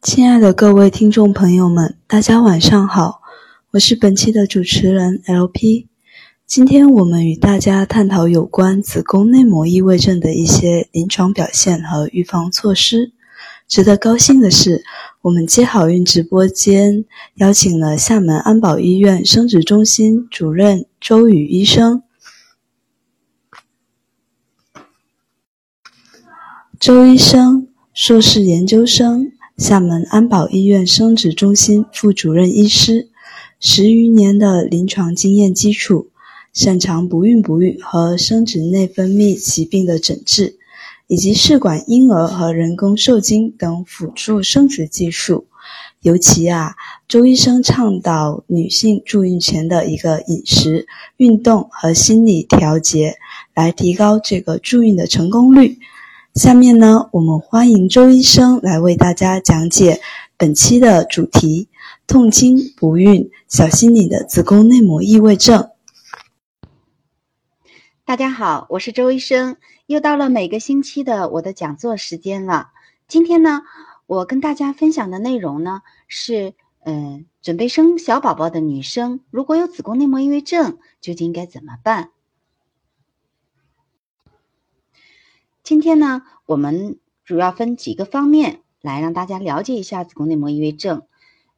亲爱的各位听众朋友们，大家晚上好，我是本期的主持人 LP。今天我们与大家探讨有关子宫内膜异位症的一些临床表现和预防措施。值得高兴的是，我们接好运直播间邀请了厦门安保医院生殖中心主任周宇医生。周医生，硕士研究生，厦门安保医院生殖中心副主任医师，十余年的临床经验基础。擅长不孕不育和生殖内分泌疾病的诊治，以及试管婴儿和人工受精等辅助生殖技术。尤其啊，周医生倡导女性助孕前的一个饮食、运动和心理调节，来提高这个助孕的成功率。下面呢，我们欢迎周医生来为大家讲解本期的主题：痛经、不孕，小心你的子宫内膜异位症。大家好，我是周医生，又到了每个星期的我的讲座时间了。今天呢，我跟大家分享的内容呢是，嗯，准备生小宝宝的女生，如果有子宫内膜异位症，究竟应该怎么办？今天呢，我们主要分几个方面来让大家了解一下子宫内膜异位症。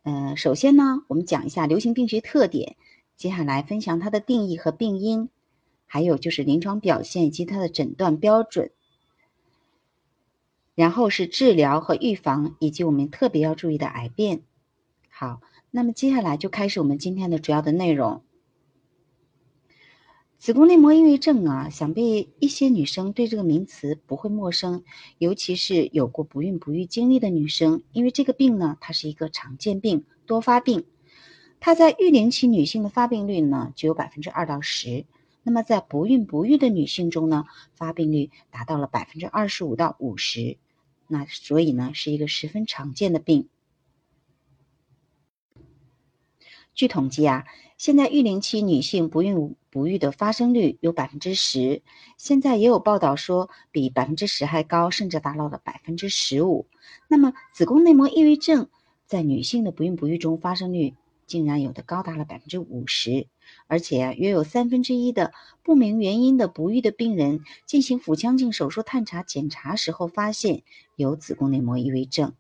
呃，首先呢，我们讲一下流行病学特点，接下来分享它的定义和病因。还有就是临床表现以及它的诊断标准，然后是治疗和预防，以及我们特别要注意的癌变。好，那么接下来就开始我们今天的主要的内容。子宫内膜异位症啊，想必一些女生对这个名词不会陌生，尤其是有过不孕不育经历的女生，因为这个病呢，它是一个常见病、多发病，它在育龄期女性的发病率呢，只有百分之二到十。那么，在不孕不育的女性中呢，发病率达到了百分之二十五到五十，那所以呢，是一个十分常见的病。据统计啊，现在育龄期女性不孕不育的发生率有百分之十，现在也有报道说比百分之十还高，甚至达到了百分之十五。那么，子宫内膜异位症在女性的不孕不育中发生率竟然有的高达了百分之五十。而且约有三分之一的不明原因的不育的病人进行腹腔镜手术探查检查时候发现有子宫内膜异位症。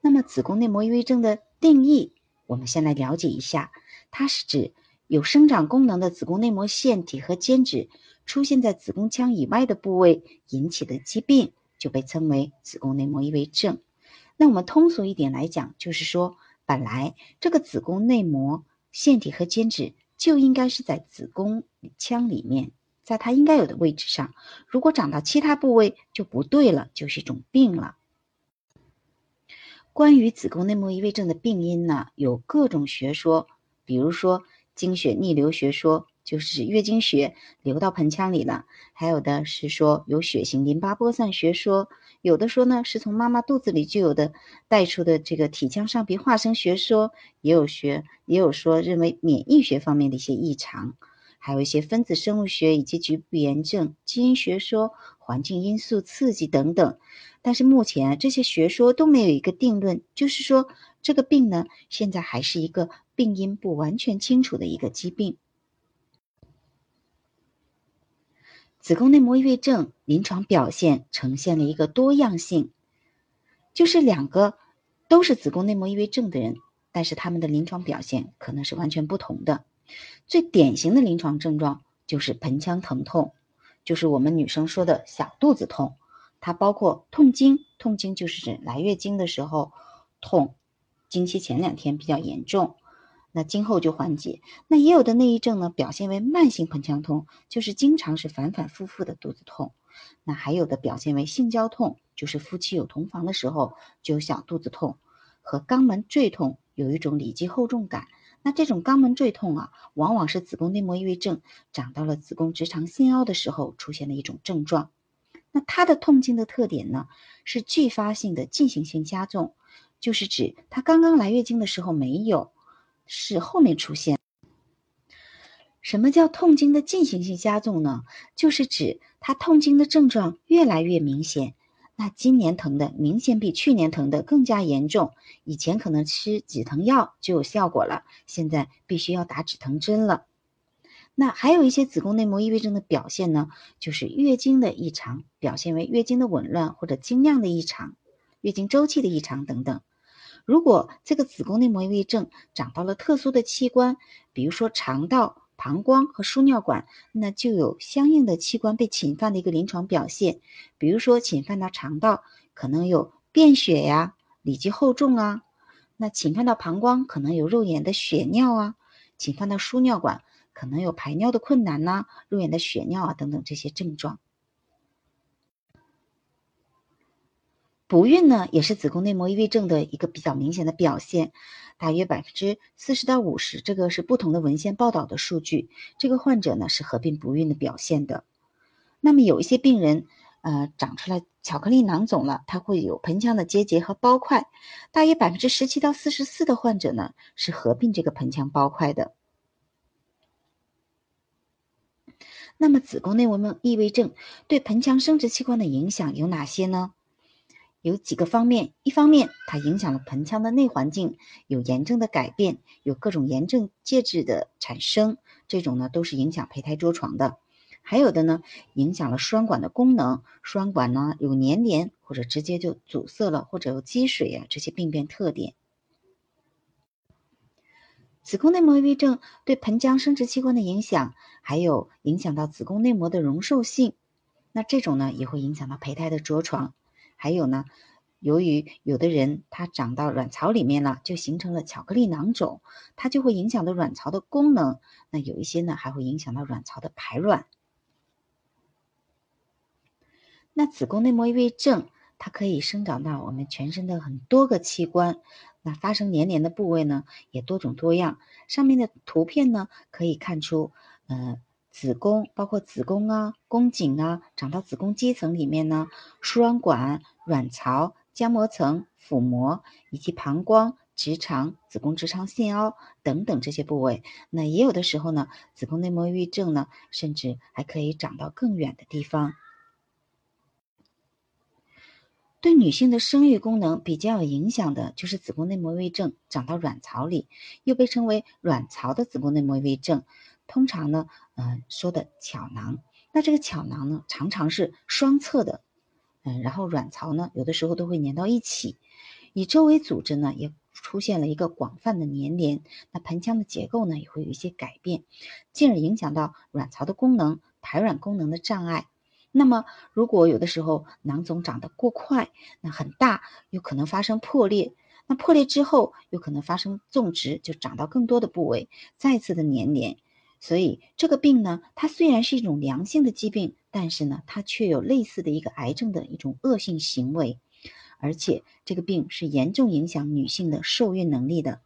那么子宫内膜异位症的定义，我们先来了解一下，它是指有生长功能的子宫内膜腺体和间质出现在子宫腔以外的部位引起的疾病，就被称为子宫内膜异位症。那我们通俗一点来讲，就是说本来这个子宫内膜。腺体和间质就应该是在子宫腔里面，在它应该有的位置上。如果长到其他部位就不对了，就是一种病了。关于子宫内膜异位症的病因呢，有各种学说，比如说经血逆流学说。就是月经血流到盆腔里了，还有的是说有血型淋巴播散学说，有的说呢是从妈妈肚子里就有的带出的这个体腔上皮化生学说，也有学也有说认为免疫学方面的一些异常，还有一些分子生物学以及局部炎症、基因学说、环境因素刺激等等。但是目前这些学说都没有一个定论，就是说这个病呢现在还是一个病因不完全清楚的一个疾病。子宫内膜异位症临床表现呈现了一个多样性，就是两个都是子宫内膜异位症的人，但是他们的临床表现可能是完全不同的。最典型的临床症状就是盆腔疼痛，就是我们女生说的小肚子痛，它包括痛经，痛经就是指来月经的时候痛，经期前两天比较严重。那今后就缓解。那也有的内异症呢，表现为慢性盆腔痛，就是经常是反反复复的肚子痛。那还有的表现为性交痛，就是夫妻有同房的时候就有小肚子痛，和肛门坠痛，有一种里脊厚重感。那这种肛门坠痛啊，往往是子宫内膜异位症长到了子宫直肠腺凹的时候出现的一种症状。那它的痛经的特点呢，是继发性的进行性加重，就是指它刚刚来月经的时候没有。是后面出现。什么叫痛经的进行性加重呢？就是指它痛经的症状越来越明显，那今年疼的明显比去年疼的更加严重。以前可能吃止疼药就有效果了，现在必须要打止疼针了。那还有一些子宫内膜异位症的表现呢，就是月经的异常，表现为月经的紊乱或者经量的异常、月经周期的异常等等。如果这个子宫内膜异位症长到了特殊的器官，比如说肠道、膀胱和输尿管，那就有相应的器官被侵犯的一个临床表现。比如说侵犯到肠道，可能有便血呀、里积厚重啊；那侵犯到膀胱，可能有肉眼的血尿啊；侵犯到输尿管。可能有排尿的困难呐，肉眼的血尿啊等等这些症状。不孕呢，也是子宫内膜异位症的一个比较明显的表现，大约百分之四十到五十，这个是不同的文献报道的数据。这个患者呢是合并不孕的表现的。那么有一些病人，呃，长出来巧克力囊肿了，它会有盆腔的结节和包块，大约百分之十七到四十四的患者呢是合并这个盆腔包块的。那么，子宫内膜异位症对盆腔生殖器官的影响有哪些呢？有几个方面，一方面它影响了盆腔的内环境，有炎症的改变，有各种炎症介质的产生，这种呢都是影响胚胎着床的。还有的呢，影响了输卵管的功能，输卵管呢有粘连或者直接就阻塞了，或者有积水啊这些病变特点。子宫内膜异位症对盆腔生殖器官的影响，还有影响到子宫内膜的容受性，那这种呢也会影响到胚胎的着床。还有呢，由于有的人他长到卵巢里面了，就形成了巧克力囊肿，它就会影响到卵巢的功能。那有一些呢还会影响到卵巢的排卵。那子宫内膜异位症，它可以生长到我们全身的很多个器官。那发生粘连的部位呢，也多种多样。上面的图片呢，可以看出，呃，子宫包括子宫啊、宫颈啊，长到子宫肌层里面呢，输卵管、卵巢、浆膜层、腹膜以及膀胱、直肠、子宫直肠腺凹等等这些部位。那也有的时候呢，子宫内膜异位症呢，甚至还可以长到更远的地方。对女性的生育功能比较有影响的，就是子宫内膜异位症长到卵巢里，又被称为卵巢的子宫内膜异位症。通常呢，嗯，说的巧囊。那这个巧囊呢，常常是双侧的，嗯，然后卵巢呢，有的时候都会粘到一起，以周围组织呢，也出现了一个广泛的粘连。那盆腔的结构呢，也会有一些改变，进而影响到卵巢的功能、排卵功能的障碍。那么，如果有的时候囊肿长得过快，那很大，有可能发生破裂。那破裂之后，有可能发生种植，就长到更多的部位，再次的粘连。所以这个病呢，它虽然是一种良性的疾病，但是呢，它却有类似的一个癌症的一种恶性行为，而且这个病是严重影响女性的受孕能力的。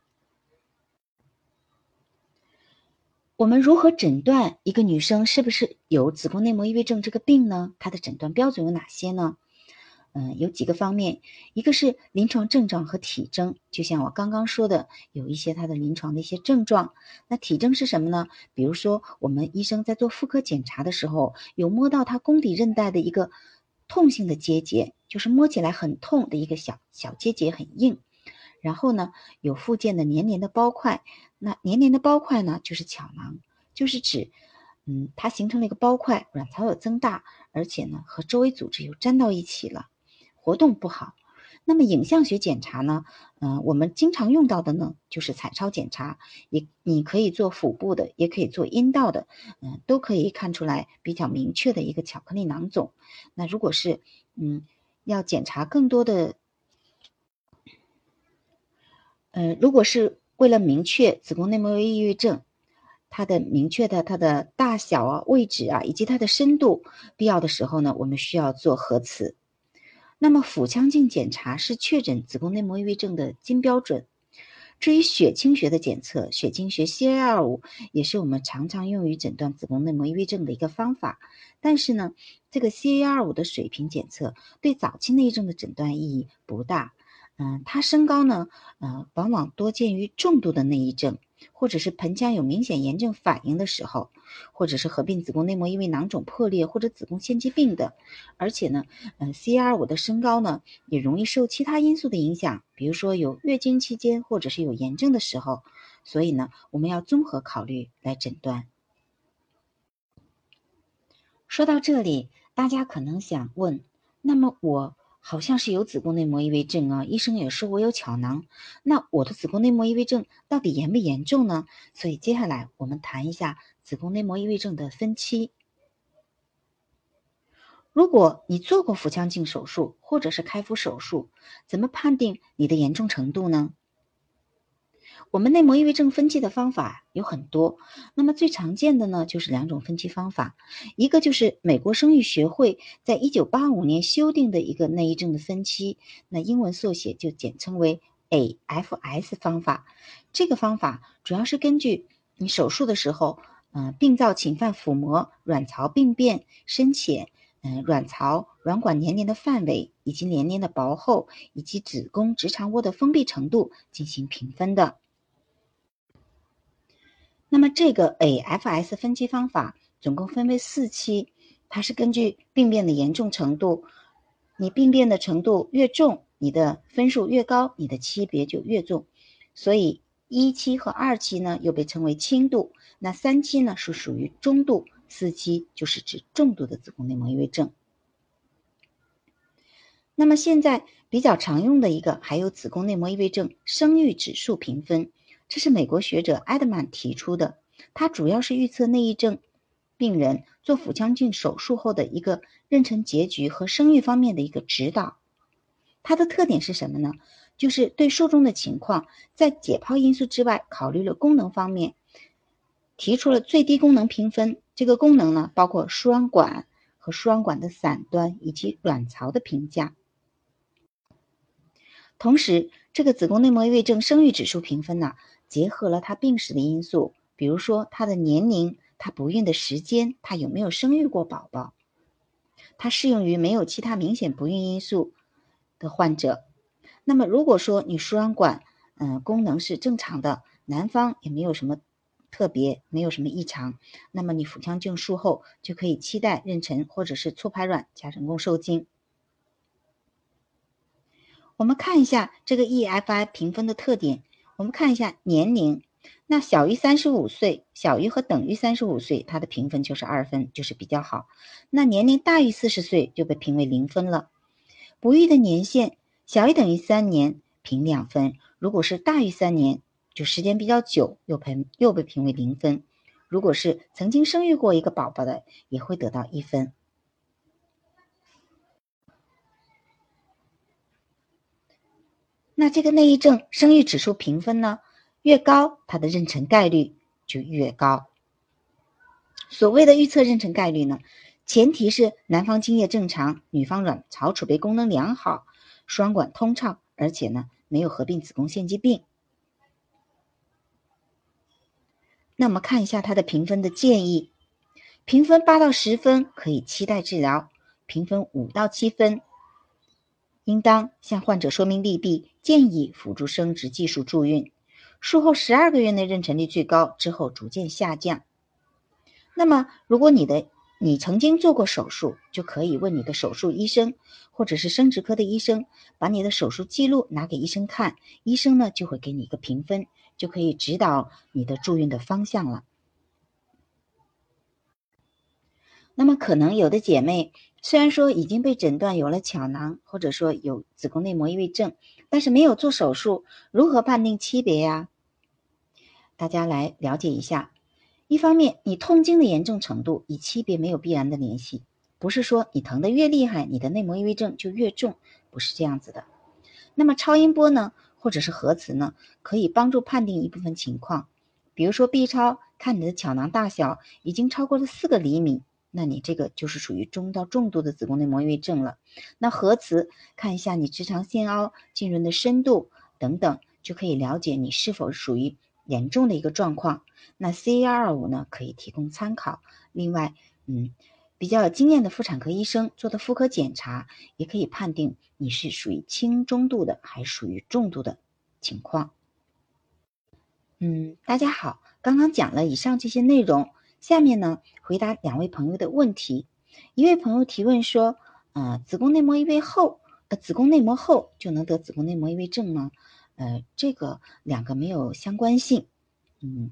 我们如何诊断一个女生是不是有子宫内膜异位症这个病呢？它的诊断标准有哪些呢？嗯，有几个方面，一个是临床症状和体征，就像我刚刚说的，有一些它的临床的一些症状。那体征是什么呢？比如说，我们医生在做妇科检查的时候，有摸到她宫底韧带的一个痛性的结节，就是摸起来很痛的一个小小结节，很硬。然后呢，有附件的黏黏的包块，那黏黏的包块呢，就是巧囊，就是指，嗯，它形成了一个包块，卵巢有增大，而且呢，和周围组织又粘到一起了，活动不好。那么影像学检查呢，嗯，我们经常用到的呢，就是彩超检查，也你可以做腹部的，也可以做阴道的，嗯，都可以看出来比较明确的一个巧克力囊肿。那如果是，嗯，要检查更多的。嗯，如果是为了明确子宫内膜异位症，它的明确的它的大小啊、位置啊，以及它的深度，必要的时候呢，我们需要做核磁。那么腹腔镜检查是确诊子宫内膜异位症的金标准。至于血清学的检测，血清学 CA2 也是我们常常用于诊断子宫内膜异位症的一个方法。但是呢，这个 CA2 的水平检测对早期内症的诊断意义不大。嗯，它升高呢，呃，往往多见于重度的内异症，或者是盆腔有明显炎症反应的时候，或者是合并子宫内膜异位囊肿破裂或者子宫腺肌病的，而且呢，嗯，CR 五的升高呢，也容易受其他因素的影响，比如说有月经期间或者是有炎症的时候，所以呢，我们要综合考虑来诊断。说到这里，大家可能想问，那么我？好像是有子宫内膜异位症啊，医生也说我有巧囊。那我的子宫内膜异位症到底严不严重呢？所以接下来我们谈一下子宫内膜异位症的分期。如果你做过腹腔镜手术或者是开腹手术，怎么判定你的严重程度呢？我们内膜异位症分期的方法有很多，那么最常见的呢就是两种分期方法，一个就是美国生育学会在一九八五年修订的一个内异症的分期，那英文缩写就简称为 AFS 方法。这个方法主要是根据你手术的时候，嗯，病灶侵犯腹膜、卵巢病变深浅，嗯，卵巢卵管年龄的范围以及年龄的薄厚以及子宫直肠窝的封闭程度进行评分的。那么这个 AFS 分期方法总共分为四期，它是根据病变的严重程度，你病变的程度越重，你的分数越高，你的期别就越重。所以一期和二期呢又被称为轻度，那三期呢是属于中度，四期就是指重度的子宫内膜异位症。那么现在比较常用的一个还有子宫内膜异位症生育指数评分。这是美国学者埃德曼提出的，他主要是预测内异症病人做腹腔镜手术后的一个妊娠结局和生育方面的一个指导。它的特点是什么呢？就是对术中的情况，在解剖因素之外，考虑了功能方面，提出了最低功能评分。这个功能呢，包括输卵管和输卵管的散端以及卵巢的评价。同时，这个子宫内膜异位症生育指数评分呢？结合了他病史的因素，比如说他的年龄、他不孕的时间、他有没有生育过宝宝，它适用于没有其他明显不孕因素的患者。那么，如果说你输卵管嗯功能是正常的，男方也没有什么特别，没有什么异常，那么你腹腔镜术后就可以期待妊娠或者是促排卵加人工受精。我们看一下这个 EFI 评分的特点。我们看一下年龄，那小于三十五岁，小于和等于三十五岁，它的评分就是二分，就是比较好。那年龄大于四十岁就被评为零分了。不育的年限小于等于三年，评两分；如果是大于三年，就时间比较久，又评又被评为零分。如果是曾经生育过一个宝宝的，也会得到一分。那这个内异症生育指数评分呢，越高，它的妊娠概率就越高。所谓的预测妊娠概率呢，前提是男方精液正常，女方卵巢储备功能良好，双管通畅，而且呢没有合并子宫腺肌病。那我们看一下它的评分的建议，评分八到十分可以期待治疗，评分五到七分。应当向患者说明利弊，建议辅助生殖技术助孕。术后十二个月内妊娠率最高，之后逐渐下降。那么，如果你的你曾经做过手术，就可以问你的手术医生或者是生殖科的医生，把你的手术记录拿给医生看，医生呢就会给你一个评分，就可以指导你的助孕的方向了。那么，可能有的姐妹。虽然说已经被诊断有了巧囊，或者说有子宫内膜异位症，但是没有做手术，如何判定区别呀？大家来了解一下。一方面，你痛经的严重程度与区别没有必然的联系，不是说你疼的越厉害，你的内膜异位症就越重，不是这样子的。那么超音波呢，或者是核磁呢，可以帮助判定一部分情况，比如说 B 超看你的巧囊大小已经超过了四个厘米。那你这个就是属于中到重度的子宫内膜异位症了。那核磁看一下你直肠腺凹浸润的深度等等，就可以了解你是否属于严重的一个状况。那 C A 二五呢，可以提供参考。另外，嗯，比较有经验的妇产科医生做的妇科检查，也可以判定你是属于轻中度的，还属于重度的情况。嗯，大家好，刚刚讲了以上这些内容，下面呢回答两位朋友的问题。一位朋友提问说，呃，子宫内膜异位后，呃，子宫内膜厚就能得子宫内膜异位症吗？呃，这个两个没有相关性。嗯，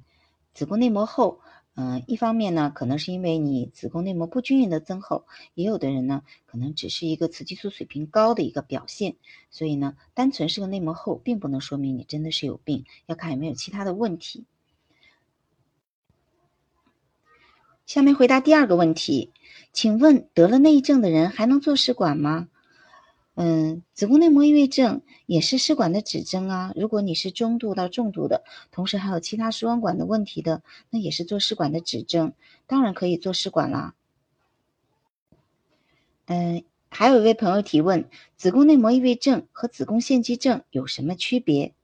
子宫内膜厚。嗯，一方面呢，可能是因为你子宫内膜不均匀的增厚，也有的人呢，可能只是一个雌激素水平高的一个表现，所以呢，单纯是个内膜厚，并不能说明你真的是有病，要看有没有其他的问题。下面回答第二个问题，请问得了内异症的人还能做试管吗？嗯，子宫内膜异位症也是试管的指征啊。如果你是中度到重度的，同时还有其他输卵管的问题的，那也是做试管的指征，当然可以做试管啦。嗯，还有一位朋友提问：子宫内膜异位症和子宫腺肌症有什么区别？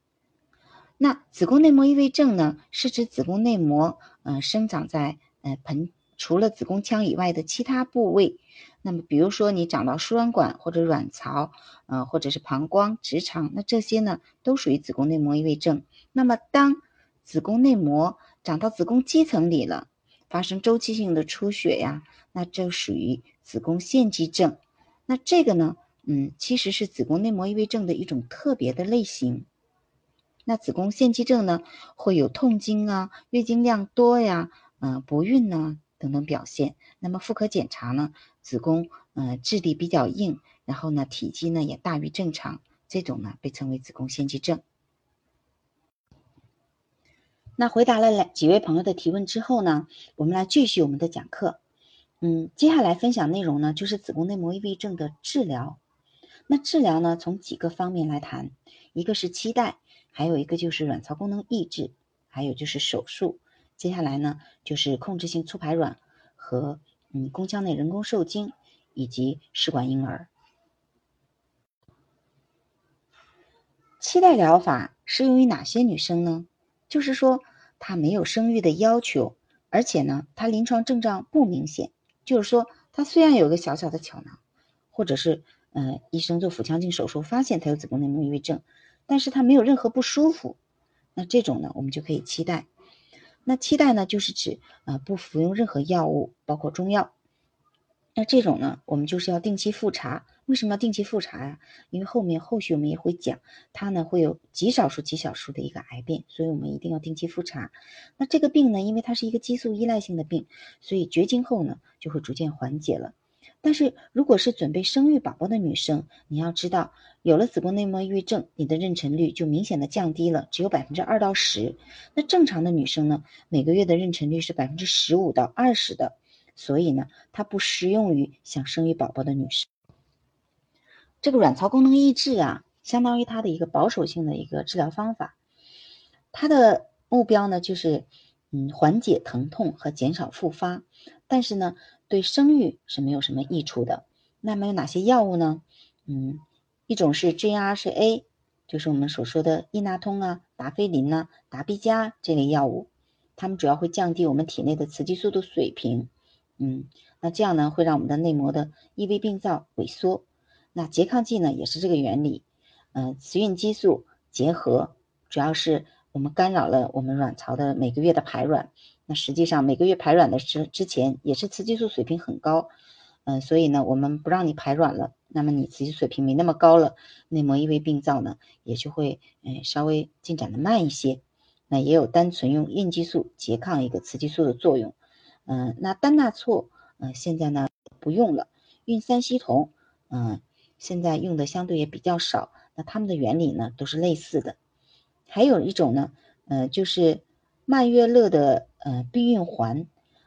那子宫内膜异位症呢，是指子宫内膜嗯生长在呃盆。除了子宫腔以外的其他部位，那么比如说你长到输卵管或者卵巢，呃，或者是膀胱、直肠，那这些呢都属于子宫内膜异位症。那么当子宫内膜长到子宫肌层里了，发生周期性的出血呀，那就属于子宫腺肌症。那这个呢，嗯，其实是子宫内膜异位症的一种特别的类型。那子宫腺肌症呢，会有痛经啊、月经量多呀、嗯、不孕呢。等等表现，那么妇科检查呢？子宫呃质地比较硬，然后呢体积呢也大于正常，这种呢被称为子宫腺肌症。那回答了两几位朋友的提问之后呢，我们来继续我们的讲课。嗯，接下来分享内容呢就是子宫内膜异位症的治疗。那治疗呢从几个方面来谈，一个是期待，还有一个就是卵巢功能抑制，还有就是手术。接下来呢，就是控制性促排卵和嗯宫腔内人工受精以及试管婴儿。期待疗法适用于哪些女生呢？就是说她没有生育的要求，而且呢她临床症状不明显，就是说她虽然有个小小的巧囊，或者是嗯医生做腹腔镜手术发现她有子宫内膜异位症，但是她没有任何不舒服，那这种呢我们就可以期待。那期待呢，就是指呃不服用任何药物，包括中药。那这种呢，我们就是要定期复查。为什么要定期复查呀？因为后面后续我们也会讲，它呢会有极少数极少数的一个癌变，所以我们一定要定期复查。那这个病呢，因为它是一个激素依赖性的病，所以绝经后呢就会逐渐缓解了。但是如果是准备生育宝宝的女生，你要知道，有了子宫内膜异位症，你的妊娠率就明显的降低了，只有百分之二到十。那正常的女生呢，每个月的妊娠率是百分之十五到二十的，所以呢，它不适用于想生育宝宝的女生。这个卵巢功能抑制啊，相当于它的一个保守性的一个治疗方法，它的目标呢就是，嗯，缓解疼痛和减少复发，但是呢。对生育是没有什么益处的。那么有哪些药物呢？嗯，一种是 GRHA，就是我们所说的伊那通啊、达菲林呐、达必佳这类药物，它们主要会降低我们体内的雌激素的水平。嗯，那这样呢会让我们的内膜的异位病灶萎缩。那拮抗剂呢也是这个原理。嗯，雌孕激素结合，主要是我们干扰了我们卵巢的每个月的排卵。那实际上每个月排卵的之之前也是雌激素水平很高，嗯，所以呢，我们不让你排卵了，那么你雌激素水平没那么高了，内膜异位病灶呢也就会嗯稍微进展的慢一些。那也有单纯用孕激素拮抗一个雌激素的作用，嗯，那单纳唑嗯现在呢不用了，孕三烯酮嗯现在用的相对也比较少，那它们的原理呢都是类似的。还有一种呢，嗯就是曼月乐的。呃，避孕环，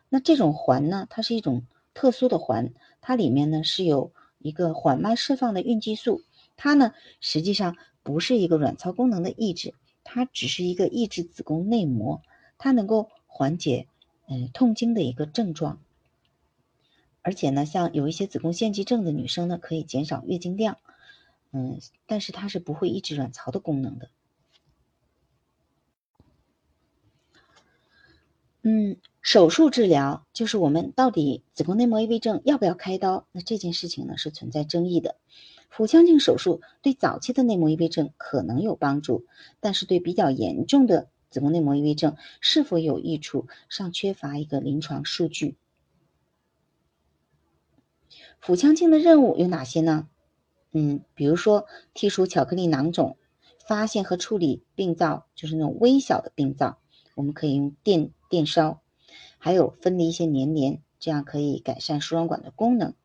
那这种环呢，它是一种特殊的环，它里面呢是有一个缓慢释放的孕激素，它呢实际上不是一个卵巢功能的抑制，它只是一个抑制子宫内膜，它能够缓解嗯痛经的一个症状，而且呢，像有一些子宫腺肌症的女生呢，可以减少月经量，嗯，但是它是不会抑制卵巢的功能的。嗯，手术治疗就是我们到底子宫内膜异位症要不要开刀？那这件事情呢是存在争议的。腹腔镜手术对早期的内膜异位症可能有帮助，但是对比较严重的子宫内膜异位症是否有益处，尚缺乏一个临床数据。腹腔镜的任务有哪些呢？嗯，比如说剔除巧克力囊肿，发现和处理病灶，就是那种微小的病灶，我们可以用电电烧，还有分离一些粘连，这样可以改善输卵管的功能。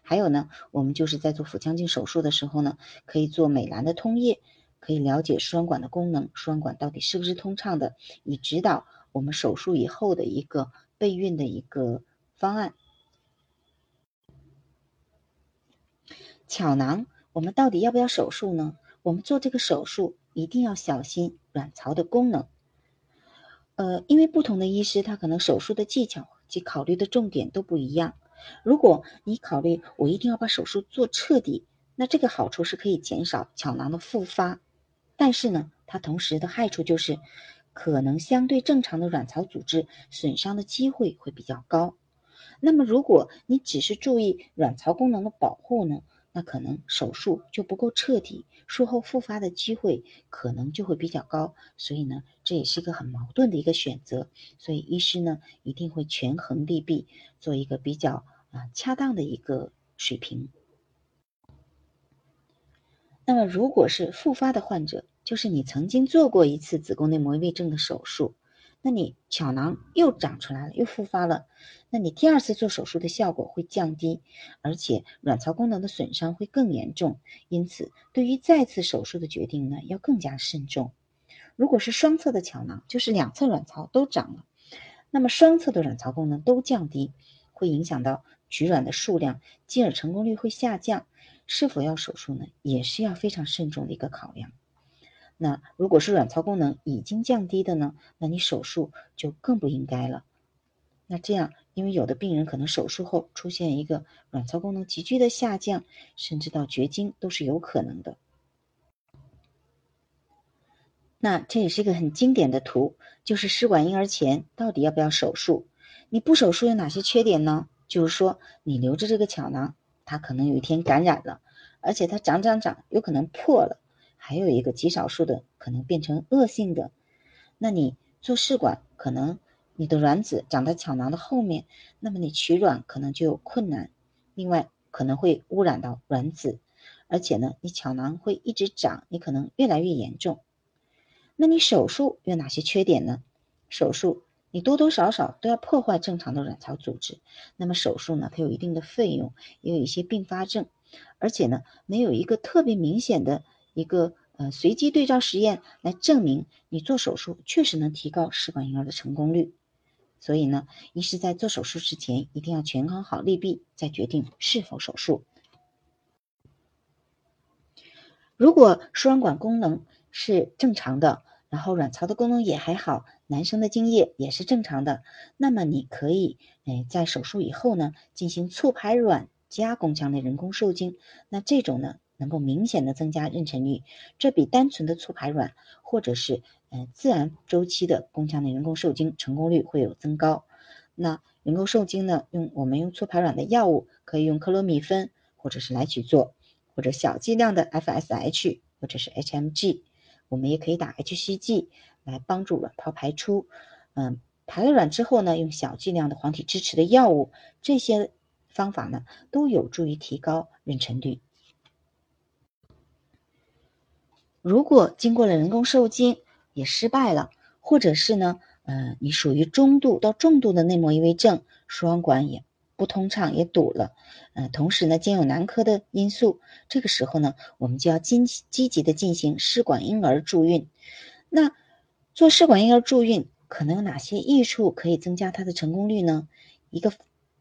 还有呢，我们就是在做腹腔镜手术的时候呢，可以做美蓝的通液，可以了解输卵管的功能，输卵管到底是不是通畅的，以指导我们手术以后的一个备孕的一个方案。巧囊，我们到底要不要手术呢？我们做这个手术一定要小心卵巢的功能。呃，因为不同的医师，他可能手术的技巧及考虑的重点都不一样。如果你考虑我一定要把手术做彻底，那这个好处是可以减少巧囊的复发，但是呢，它同时的害处就是可能相对正常的卵巢组织损伤的机会会比较高。那么如果你只是注意卵巢功能的保护呢，那可能手术就不够彻底，术后复发的机会可能就会比较高。所以呢，这也是一个很矛盾的一个选择。所以医师呢一定会权衡利弊，做一个比较。啊，恰当的一个水平。那么，如果是复发的患者，就是你曾经做过一次子宫内膜异位症的手术，那你巧囊又长出来了，又复发了，那你第二次做手术的效果会降低，而且卵巢功能的损伤会更严重。因此，对于再次手术的决定呢，要更加慎重。如果是双侧的巧囊，就是两侧卵巢都长了，那么双侧的卵巢功能都降低，会影响到。取卵的数量，进而成功率会下降，是否要手术呢？也是要非常慎重的一个考量。那如果是卵巢功能已经降低的呢？那你手术就更不应该了。那这样，因为有的病人可能手术后出现一个卵巢功能急剧的下降，甚至到绝经都是有可能的。那这也是一个很经典的图，就是试管婴儿前到底要不要手术？你不手术有哪些缺点呢？就是说，你留着这个巧囊，它可能有一天感染了，而且它长长长，有可能破了。还有一个极少数的可能变成恶性的，那你做试管，可能你的卵子长在巧囊的后面，那么你取卵可能就有困难。另外，可能会污染到卵子，而且呢，你巧囊会一直长，你可能越来越严重。那你手术有哪些缺点呢？手术。你多多少少都要破坏正常的卵巢组织，那么手术呢，它有一定的费用，也有一些并发症，而且呢，没有一个特别明显的一个呃随机对照实验来证明你做手术确实能提高试管婴儿的成功率。所以呢，医师在做手术之前一定要权衡好利弊，再决定是否手术。如果输卵管功能是正常的。然后卵巢的功能也还好，男生的精液也是正常的，那么你可以，哎，在手术以后呢，进行促排卵加宫腔内人工受精，那这种呢，能够明显的增加妊娠率，这比单纯的促排卵或者是，呃，自然周期的宫腔内人工受精成功率会有增高。那人工受精呢，用我们用促排卵的药物，可以用克罗米芬或者是来曲唑，或者小剂量的 FSH 或者是 HMG。我们也可以打 hCG 来帮助卵泡排出，嗯，排了卵之后呢，用小剂量的黄体支持的药物，这些方法呢都有助于提高妊娠率。如果经过了人工受精也失败了，或者是呢，嗯，你属于中度到重度的内膜异位症，输卵管也。不通畅也堵了，嗯，同时呢，兼有男科的因素，这个时候呢，我们就要积积极的进行试管婴儿助孕。那做试管婴儿助孕可能有哪些益处可以增加它的成功率呢？一个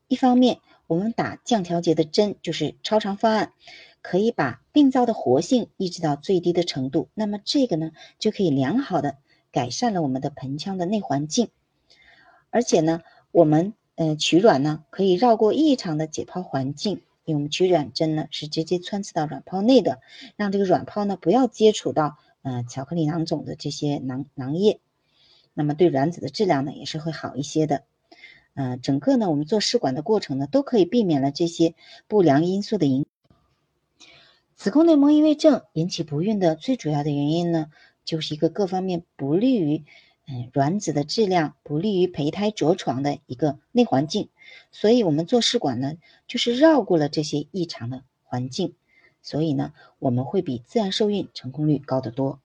一方面，我们打降调节的针，就是超长方案，可以把病灶的活性抑制到最低的程度。那么这个呢，就可以良好的改善了我们的盆腔的内环境，而且呢，我们。呃，取卵呢可以绕过异常的解剖环境，因为我们取卵针呢是直接穿刺到卵泡内的，让这个卵泡呢不要接触到呃巧克力囊肿的这些囊囊液，那么对卵子的质量呢也是会好一些的。呃，整个呢我们做试管的过程呢都可以避免了这些不良因素的影。子宫内膜异位症引起不孕的最主要的原因呢，就是一个各方面不利于嗯卵子的质量不利于胚胎着床的一个内环境，所以我们做试管呢，就是绕过了这些异常的环境，所以呢，我们会比自然受孕成功率高得多。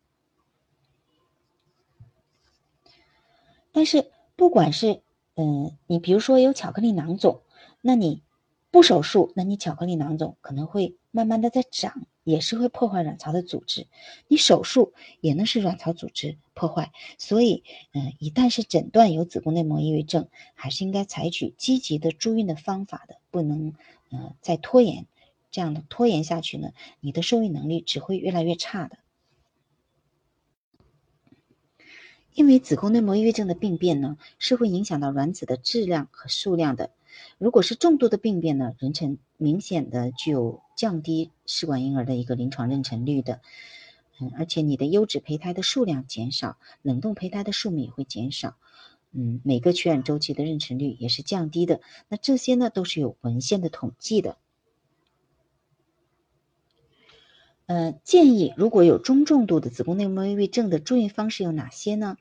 但是不管是嗯，你比如说有巧克力囊肿，那你不手术，那你巧克力囊肿可能会慢慢的在长，也是会破坏卵巢的组织。你手术也能使卵巢组织破坏，所以，嗯，一旦是诊断有子宫内膜异位症，还是应该采取积极的助孕的方法的，不能，嗯，再拖延。这样的拖延下去呢，你的受孕能力只会越来越差的。因为子宫内膜异位症的病变呢，是会影响到卵子的质量和数量的。如果是重度的病变呢，妊娠明显的具有降低试管婴儿的一个临床妊娠率的。嗯，而且你的优质胚胎的数量减少，冷冻胚胎的数目也会减少。嗯，每个取卵周期的妊娠率也是降低的。那这些呢，都是有文献的统计的。呃，建议如果有中重度的子宫内膜异位症的注意方式有哪些呢？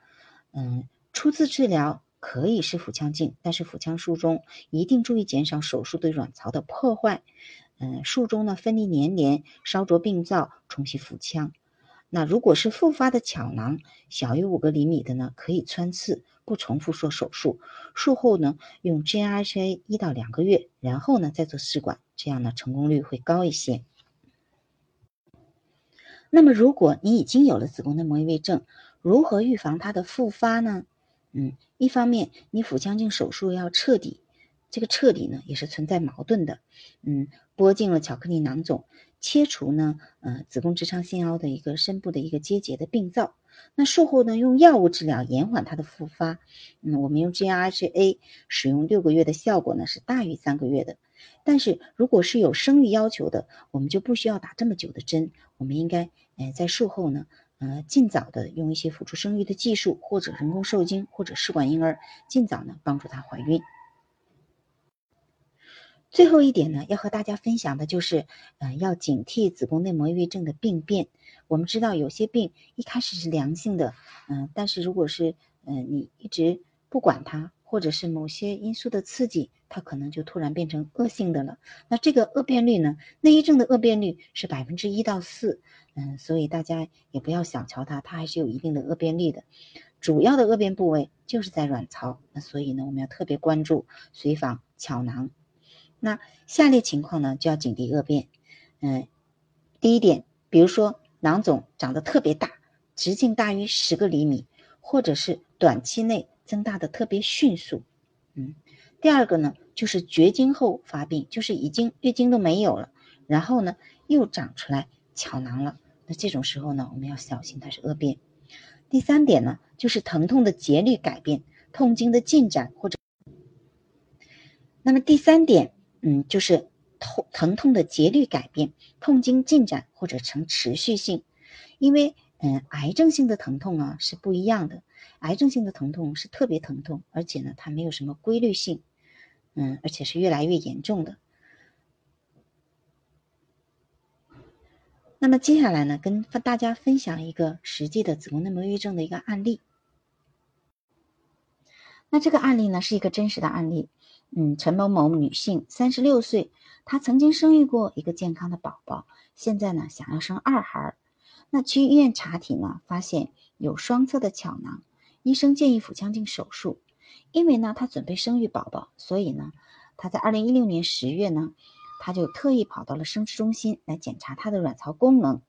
嗯，初次治疗可以是腹腔镜，但是腹腔术中一定注意减少手术对卵巢的破坏。嗯，术中呢分离粘连，烧灼病灶，冲洗腹腔。那如果是复发的巧囊，小于五个厘米的呢，可以穿刺，不重复做手术。术后呢用 GnRHA 一到两个月，然后呢再做试管，这样呢成功率会高一些。那么如果你已经有了子宫内膜异位症，如何预防它的复发呢？嗯，一方面你腹腔镜手术要彻底，这个彻底呢也是存在矛盾的。嗯，剥净了巧克力囊肿，切除呢，呃，子宫直肠腺凹的一个深部的一个结节的病灶。那术后呢，用药物治疗延缓它的复发。嗯，我们用 GnRHA 使用六个月的效果呢是大于三个月的。但是如果是有生育要求的，我们就不需要打这么久的针。我们应该，呃，在术后呢。呃，尽早的用一些辅助生育的技术，或者人工受精，或者试管婴儿，尽早呢帮助她怀孕。最后一点呢，要和大家分享的就是，呃，要警惕子宫内膜异位症的病变。我们知道有些病一开始是良性的，嗯，但是如果是，嗯，你一直不管它。或者是某些因素的刺激，它可能就突然变成恶性的了。那这个恶变率呢？内异症的恶变率是百分之一到四，嗯，所以大家也不要小瞧它，它还是有一定的恶变率的。主要的恶变部位就是在卵巢，那所以呢，我们要特别关注随访巧囊。那下列情况呢，就要警惕恶变。嗯，第一点，比如说囊肿长得特别大，直径大于十个厘米，或者是短期内。增大的特别迅速，嗯，第二个呢，就是绝经后发病，就是已经月经都没有了，然后呢又长出来巧囊了，那这种时候呢，我们要小心它是恶变。第三点呢，就是疼痛的节律改变，痛经的进展或者，那么第三点，嗯，就是痛疼痛的节律改变，痛经进展或者呈持续性，因为嗯，癌症性的疼痛啊是不一样的。癌症性的疼痛是特别疼痛，而且呢，它没有什么规律性，嗯，而且是越来越严重的。那么接下来呢，跟大家分享一个实际的子宫内膜异位症的一个案例。那这个案例呢，是一个真实的案例。嗯，陈某某女性，三十六岁，她曾经生育过一个健康的宝宝，现在呢，想要生二孩。那去医院查体呢，发现有双侧的巧囊。医生建议腹腔镜手术，因为呢，她准备生育宝宝，所以呢，她在二零一六年十月呢，她就特意跑到了生殖中心来检查她的卵巢功能，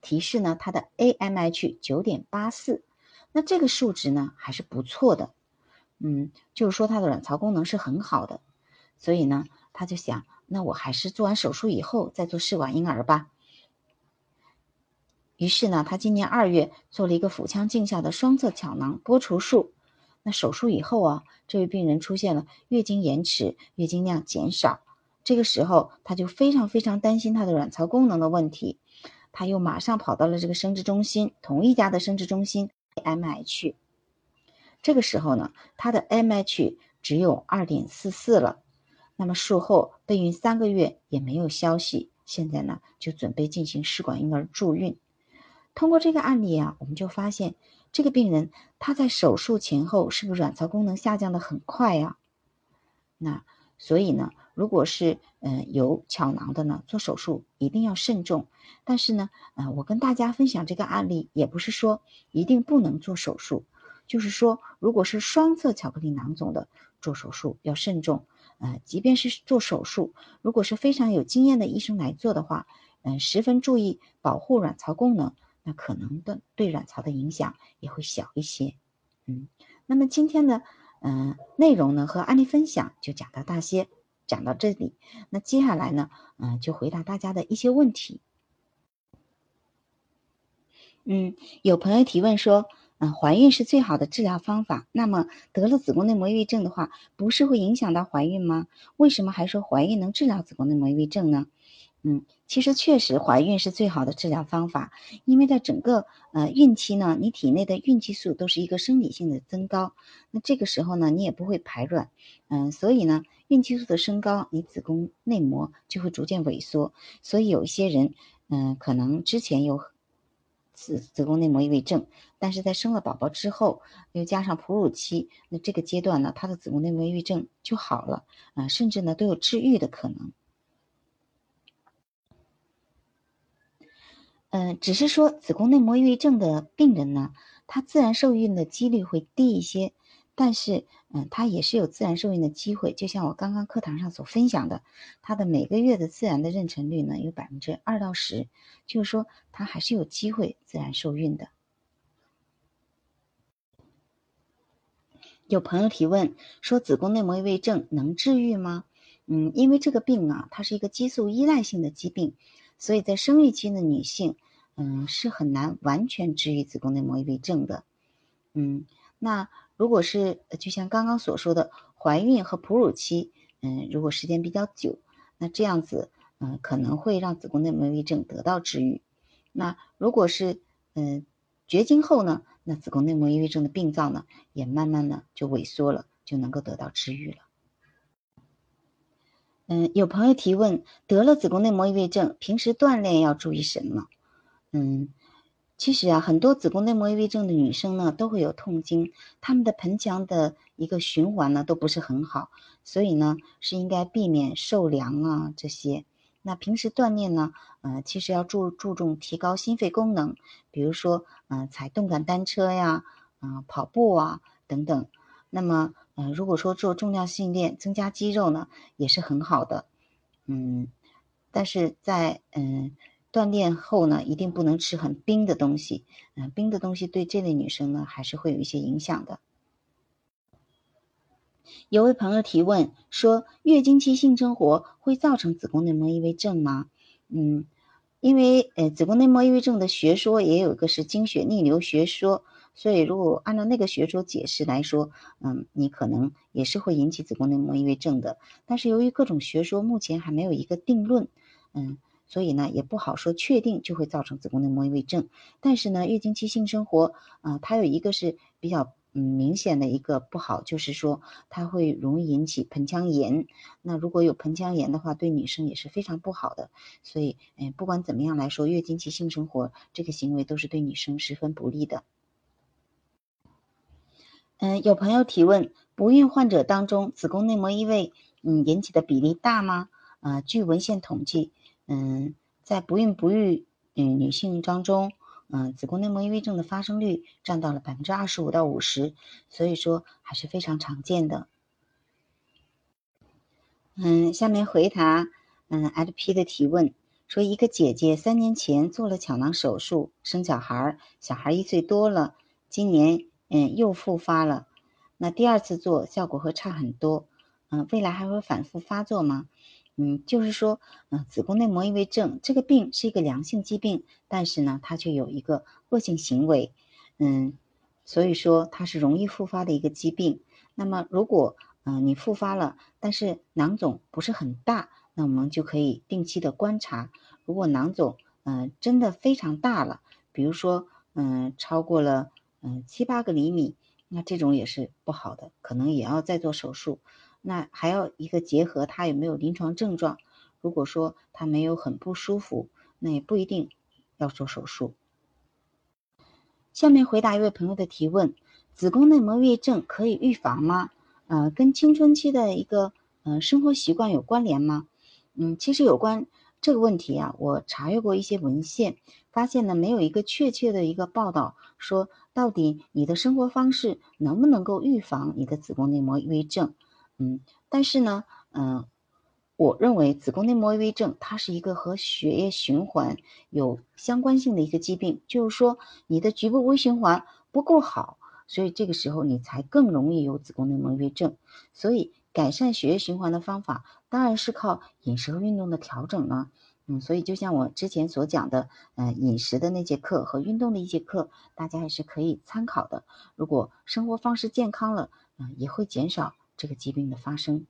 提示呢，她的 AMH 九点八四，那这个数值呢还是不错的，嗯，就是说她的卵巢功能是很好的，所以呢，她就想，那我还是做完手术以后再做试管婴儿吧。于是呢，她今年二月做了一个腹腔镜下的双侧巧囊剥除术。那手术以后啊，这位病人出现了月经延迟、月经量减少。这个时候，她就非常非常担心她的卵巢功能的问题。她又马上跑到了这个生殖中心，同一家的生殖中心 MH。这个时候呢，她的 MH 只有二点四四了。那么术后备孕三个月也没有消息，现在呢就准备进行试管婴儿助孕。通过这个案例啊，我们就发现，这个病人他在手术前后是不是卵巢功能下降的很快呀？那所以呢，如果是嗯有巧囊的呢，做手术一定要慎重。但是呢，呃，我跟大家分享这个案例，也不是说一定不能做手术，就是说，如果是双侧巧克力囊肿的，做手术要慎重。呃，即便是做手术，如果是非常有经验的医生来做的话，嗯，十分注意保护卵巢功能，那可能的对卵巢的影响也会小一些。嗯，那么今天的嗯内容呢和案例分享就讲到大些，讲到这里，那接下来呢，嗯，就回答大家的一些问题。嗯，有朋友提问说。嗯，怀孕是最好的治疗方法。那么得了子宫内膜异位症的话，不是会影响到怀孕吗？为什么还说怀孕能治疗子宫内膜异位症呢？嗯，其实确实怀孕是最好的治疗方法，因为在整个呃孕期呢，你体内的孕激素都是一个生理性的增高，那这个时候呢，你也不会排卵，嗯，所以呢，孕激素的升高，你子宫内膜就会逐渐萎缩。所以有一些人，嗯，可能之前有。子子宫内膜异位症，但是在生了宝宝之后，又加上哺乳期，那这个阶段呢，她的子宫内膜异位症就好了啊，甚至呢都有治愈的可能。嗯，只是说子宫内膜异位症的病人呢，他自然受孕的几率会低一些。但是，嗯，他也是有自然受孕的机会，就像我刚刚课堂上所分享的，他的每个月的自然的妊娠率呢有百分之二到十，就是说他还是有机会自然受孕的。有朋友提问说，子宫内膜异位症能治愈吗？嗯，因为这个病啊，它是一个激素依赖性的疾病，所以在生育期的女性，嗯，是很难完全治愈子宫内膜异位症的。嗯，那。如果是就像刚刚所说的，怀孕和哺乳期，嗯，如果时间比较久，那这样子，嗯，可能会让子宫内膜异位症得到治愈。那如果是嗯绝经后呢，那子宫内膜异位症的病灶呢，也慢慢的就萎缩了，就能够得到治愈了。嗯，有朋友提问，得了子宫内膜异位症，平时锻炼要注意什么？嗯。其实啊，很多子宫内膜异位症的女生呢，都会有痛经，她们的盆腔的一个循环呢都不是很好，所以呢是应该避免受凉啊这些。那平时锻炼呢，呃，其实要注注重提高心肺功能，比如说，嗯，踩动感单车呀，嗯，跑步啊等等。那么，嗯，如果说做重量训练增加肌肉呢，也是很好的。嗯，但是在嗯。锻炼后呢，一定不能吃很冰的东西。嗯，冰的东西对这类女生呢，还是会有一些影响的。有位朋友提问说，月经期性生活会造成子宫内膜异位症吗？嗯，因为呃，子宫内膜异位症的学说也有一个是经血逆流学说，所以如果按照那个学说解释来说，嗯，你可能也是会引起子宫内膜异位症的。但是由于各种学说目前还没有一个定论，嗯。所以呢，也不好说确定就会造成子宫内膜异位症。但是呢，月经期性生活啊，它有一个是比较嗯明显的一个不好，就是说它会容易引起盆腔炎。那如果有盆腔炎的话，对女生也是非常不好的。所以，嗯，不管怎么样来说，月经期性生活这个行为都是对女生十分不利的。嗯，有朋友提问：不孕患者当中，子宫内膜异位嗯引起的比例大吗？啊，据文献统计。嗯，在不孕不育嗯女性当中，嗯，子宫内膜异位症的发生率占到了百分之二十五到五十，所以说还是非常常见的。嗯，下面回答嗯 LP 的提问，说一个姐姐三年前做了巧囊手术生小孩，小孩一岁多了，今年嗯又复发了，那第二次做效果会差很多，嗯，未来还会反复发作吗？嗯，就是说，嗯，子宫内膜异位症这个病是一个良性疾病，但是呢，它却有一个恶性行为，嗯，所以说它是容易复发的一个疾病。那么，如果嗯你复发了，但是囊肿不是很大，那我们就可以定期的观察。如果囊肿嗯真的非常大了，比如说嗯超过了嗯七八个厘米，那这种也是不好的，可能也要再做手术。那还要一个结合他有没有临床症状，如果说他没有很不舒服，那也不一定要做手术。下面回答一位朋友的提问：子宫内膜异位症可以预防吗？呃，跟青春期的一个呃生活习惯有关联吗？嗯，其实有关这个问题啊，我查阅过一些文献，发现呢没有一个确切的一个报道说到底你的生活方式能不能够预防你的子宫内膜异位症。嗯，但是呢，嗯。我认为子宫内膜异位症它是一个和血液循环有相关性的一个疾病，就是说你的局部微循环不够好，所以这个时候你才更容易有子宫内膜异位症。所以改善血液循环的方法当然是靠饮食和运动的调整了。嗯，所以就像我之前所讲的，嗯，饮食的那节课和运动的一节课，大家还是可以参考的。如果生活方式健康了，嗯，也会减少这个疾病的发生。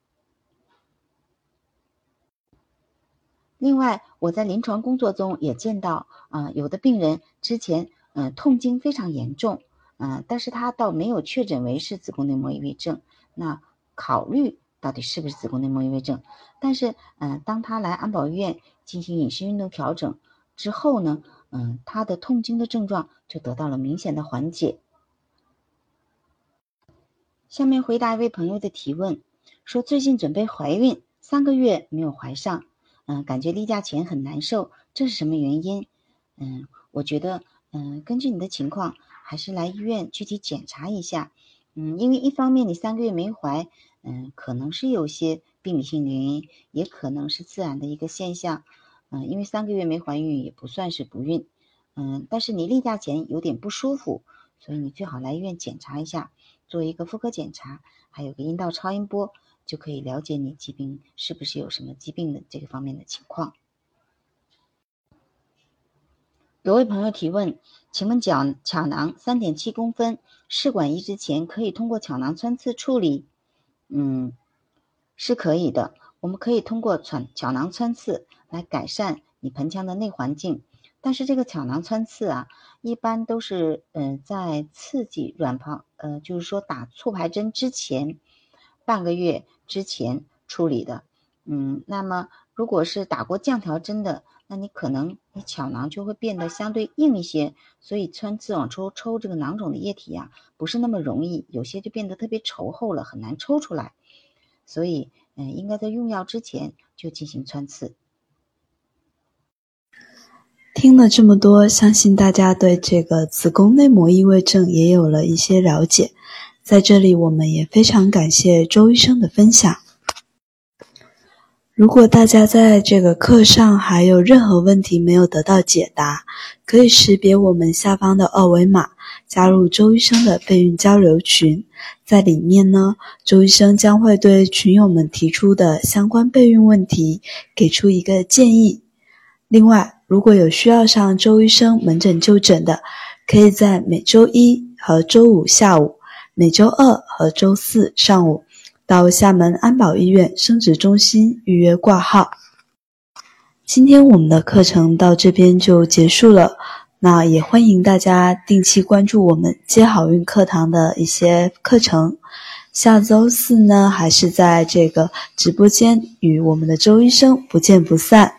另外，我在临床工作中也见到，啊，有的病人之前，嗯，痛经非常严重，嗯，但是他倒没有确诊为是子宫内膜异位症，那考虑到底是不是子宫内膜异位症？但是，嗯，当他来安保医院进行饮食运动调整之后呢，嗯，他的痛经的症状就得到了明显的缓解。下面回答一位朋友的提问，说最近准备怀孕，三个月没有怀上。嗯，感觉例假前很难受，这是什么原因？嗯，我觉得，嗯，根据你的情况，还是来医院具体检查一下。嗯，因为一方面你三个月没怀，嗯，可能是有些病理性的原因，也可能是自然的一个现象。嗯，因为三个月没怀孕也不算是不孕。嗯，但是你例假前有点不舒服，所以你最好来医院检查一下，做一个妇科检查，还有个阴道超音波。就可以了解你疾病是不是有什么疾病的这个方面的情况。有位朋友提问，请问角巧囊三点七公分，试管移植前可以通过巧囊穿刺处理？嗯，是可以的。我们可以通过穿巧囊穿刺来改善你盆腔的内环境，但是这个巧囊穿刺啊，一般都是嗯在刺激卵泡，呃，就是说打促排针之前。半个月之前处理的，嗯，那么如果是打过降条针的，那你可能你巧囊就会变得相对硬一些，所以穿刺往出抽这个囊肿的液体呀，不是那么容易，有些就变得特别稠厚了，很难抽出来，所以，嗯，应该在用药之前就进行穿刺。听了这么多，相信大家对这个子宫内膜异位症也有了一些了解。在这里，我们也非常感谢周医生的分享。如果大家在这个课上还有任何问题没有得到解答，可以识别我们下方的二维码，加入周医生的备孕交流群。在里面呢，周医生将会对群友们提出的相关备孕问题给出一个建议。另外，如果有需要上周医生门诊就诊的，可以在每周一和周五下午。每周二和周四上午，到厦门安保医院生殖中心预约挂号。今天我们的课程到这边就结束了，那也欢迎大家定期关注我们接好运课堂的一些课程。下周四呢，还是在这个直播间与我们的周医生不见不散。